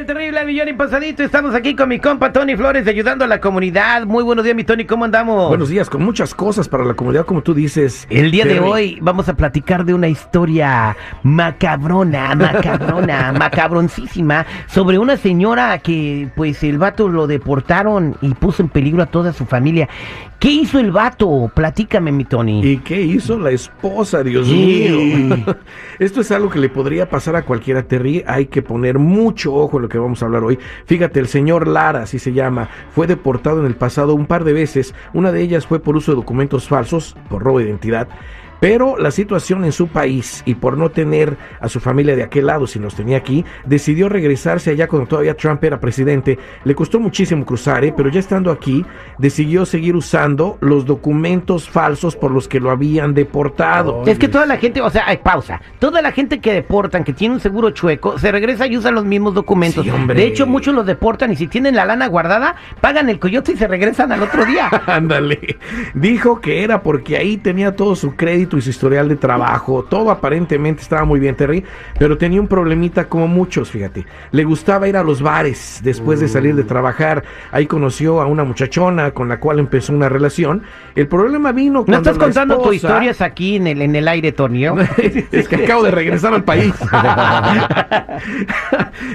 el terrible millón y pasadito. Estamos aquí con mi compa Tony Flores ayudando a la comunidad. Muy buenos días, mi Tony. ¿Cómo andamos? Buenos días, con muchas cosas para la comunidad, como tú dices. El día de hoy vamos a platicar de una historia macabrona, macabrona, macabroncísima sobre una señora que pues el vato lo deportaron y puso en peligro a toda su familia. ¿Qué hizo el vato? Platícame, mi Tony. ¿Y qué hizo la esposa, Dios Sí. mío? Esto es algo que le podría pasar a cualquiera, Terry. Hay que poner mucho ojo en lo que vamos a hablar hoy. Fíjate, el señor Lara, así se llama, fue deportado en el pasado un par de veces. Una de ellas fue por uso de documentos falsos, por robo de identidad. Pero la situación en su país y por no tener a su familia de aquel lado, si los tenía aquí, decidió regresarse allá cuando todavía Trump era presidente. Le costó muchísimo cruzar, ¿eh? pero ya estando aquí, decidió seguir usando los documentos falsos por los que lo habían deportado. Es que toda la gente, o sea, ay, pausa. Toda la gente que deportan, que tiene un seguro chueco, se regresa y usa los mismos documentos. Sí, hombre. De hecho, muchos los deportan y si tienen la lana guardada, pagan el coyote y se regresan al otro día. Ándale. Dijo que era porque ahí tenía todo su crédito y su historial de trabajo. Todo aparentemente estaba muy bien, Terry. Pero tenía un problemita como muchos, fíjate. Le gustaba ir a los bares después de salir de trabajar. Ahí conoció a una muchachona con la cual empezó una relación. El problema vino No cuando estás la contando tu esposa- historias aquí en el, en el aire, Tony. ¿no? es que acabo de regresar al país.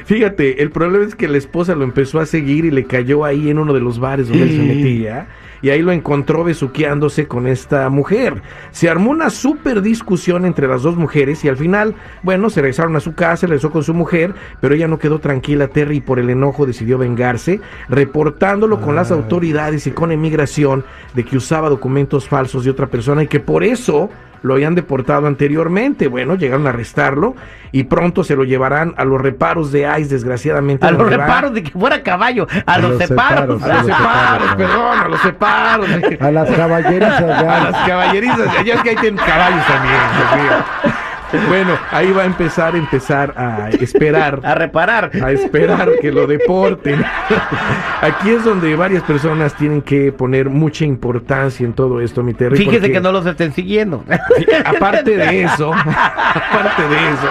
Fíjate, el problema es que la esposa lo empezó a seguir y le cayó ahí en uno de los bares donde él se metía. Y ahí lo encontró besuqueándose con esta mujer. Se armó una súper discusión entre las dos mujeres y al final, bueno, se regresaron a su casa, regresó con su mujer, pero ella no quedó tranquila, Terry, y por el enojo decidió vengarse, reportándolo con las autoridades y con emigración de que usaba documentos falsos de otra persona y que por eso lo habían deportado anteriormente. Bueno, llegaron a arrestarlo y pronto se lo llevarán a los reparos de ICE, desgraciadamente. A los va- reparos de que fuera caballo, a, los, los separos. separos, A los separos, perdón, a los separos. A las caballerizas A ya. las caballerizas, ya es que ahí tienen caballos también. Dios mío. Bueno, ahí va a empezar, empezar a esperar. A reparar. A esperar que lo deporten. Aquí es donde varias personas tienen que poner mucha importancia en todo esto, mi Terry. Fíjese porque- que no los estén siguiendo. aparte de eso, aparte de eso,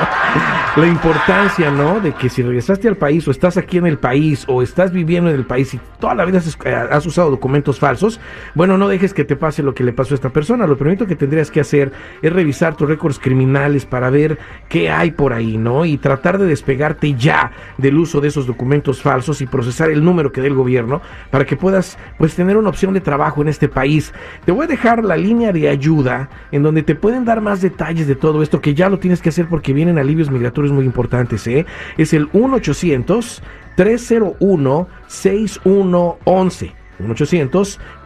la importancia, ¿no? De que si regresaste al país o estás aquí en el país o estás viviendo en el país y toda la vida has, eh, has usado documentos falsos, bueno, no dejes que te pase lo que le pasó a esta persona. Lo primero que tendrías que hacer es revisar tus récords criminales para ver qué hay por ahí, ¿no? Y tratar de despegarte ya del uso de esos documentos falsos y procesar el número que dé el gobierno para que puedas, pues, tener una opción de trabajo en este país. Te voy a dejar la línea de ayuda en donde te pueden dar más detalles de todo esto, que ya lo tienes que hacer porque vienen alivios migratorios muy importantes, ¿eh? Es el 1-800-301-6111.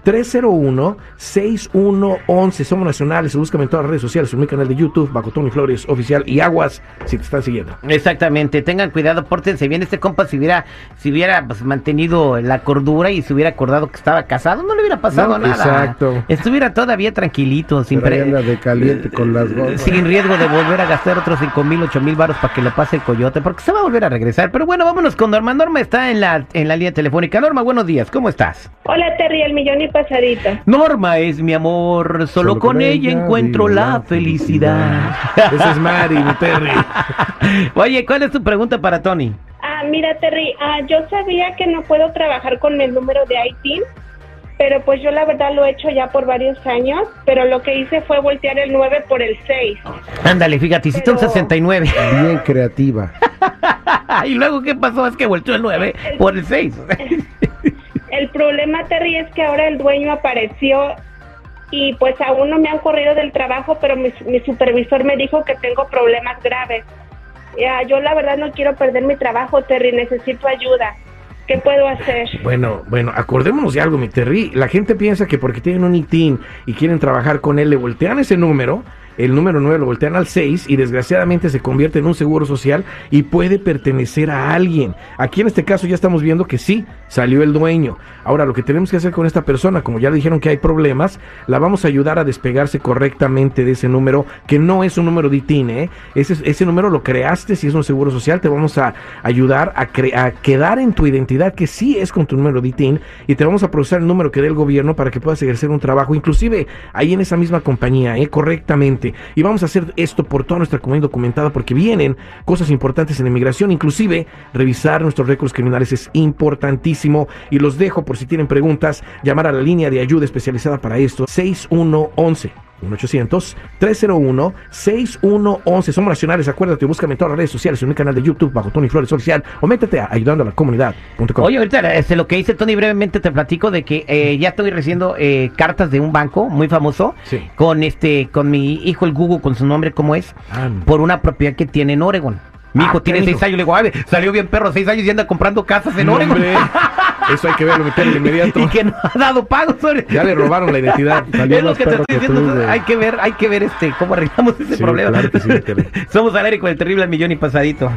1-800-301-6111. Somos nacionales. Búscame en todas las redes sociales, en mi canal de YouTube, bajo Tony Flores Oficial y Aguas, si te están siguiendo. Exactamente, tengan cuidado, pórtense bien. Este compa, si hubiera, si hubiera pues, mantenido la cordura y se hubiera acordado que estaba casado, no le hubiera pasado No, nada. exacto. Estuviera todavía tranquilito, sin, pre- de caliente con las gorras. sin riesgo de volver a gastar otros cinco mil, ocho mil baros para que lo pase el coyote, porque se va a volver a regresar. Pero bueno, vámonos con Norma. Norma está en la, en la línea telefónica. Norma, buenos días, ¿cómo estás? Hola Terry, el millón y pasadito. Norma es mi amor, solo, con, ella, encuentro la la felicidad. Esa es Mari, mi Terry. Oye, ¿cuál es tu pregunta para Tony? Ah, mira Terry, ah, yo sabía que no puedo trabajar con el número de ITIN, pero pues yo la verdad lo he hecho ya por varios años, pero lo que hice fue voltear el 9 por el 6. Ándale, fíjate, hiciste un Pero- 69. Bien creativa. y luego, ¿qué pasó? Es que volteó el 9 por el 6. El problema Terry es que ahora el dueño apareció y pues aún no me han corrido del trabajo, pero mi, mi supervisor me dijo que tengo problemas graves. Ya, yo la verdad no quiero perder mi trabajo, Terry, necesito ayuda. ¿Qué puedo hacer? Bueno, bueno, acordémonos de algo, mi Terry. La gente piensa que porque tienen un ITIN y quieren trabajar con él, le voltean ese número, el número 9 lo voltean al 6 y desgraciadamente se convierte en un seguro social y puede pertenecer a alguien. Aquí en este caso ya estamos viendo que sí, salió el dueño. Ahora lo que tenemos que hacer con esta persona, como ya le dijeron que hay problemas, la vamos a ayudar a despegarse correctamente de ese número, que no es un número de ITIN, ¿eh? Ese, número lo creaste, si es un seguro social, te vamos a ayudar a, a quedar en tu identidad, que sí es con tu número de ITIN, y te vamos a procesar el número que dé el gobierno para que puedas ejercer un trabajo, inclusive ahí en esa misma compañía, ¿eh? Correctamente. Y vamos a hacer esto por toda nuestra comunidad documentada porque vienen cosas importantes en inmigración, inclusive revisar nuestros récords criminales es importantísimo. Y los dejo por si tienen preguntas, llamar a la línea de ayuda especializada para esto, 6111. 1-800-301-6111. Somos nacionales. Acuérdate, búscame en todas las redes sociales, en mi canal de YouTube bajo Tony Flores Oficial o métete a ayudando a la comunidad.com. Oye, ahorita este, lo que dice Tony brevemente te platico de que eh, ya estoy recibiendo eh, cartas de un banco muy famoso Sí. con este con mi hijo el Google con su nombre cómo es Ah, por una propiedad que tiene en Oregon. Mi Ah, hijo tiene seis años, le digo, "Ay, salió bien perro, seis años y anda comprando casas en no, Oregon. eso hay que verlo, meterlo de inmediato. y que no ha dado pagos. Ya le robaron la identidad. Es lo que te estoy que diciendo. hay que ver, hay que ver este cómo arreglamos ese Sí, problema. claro que sí, Terry. Somos al aire con el terrible millón y pasadito.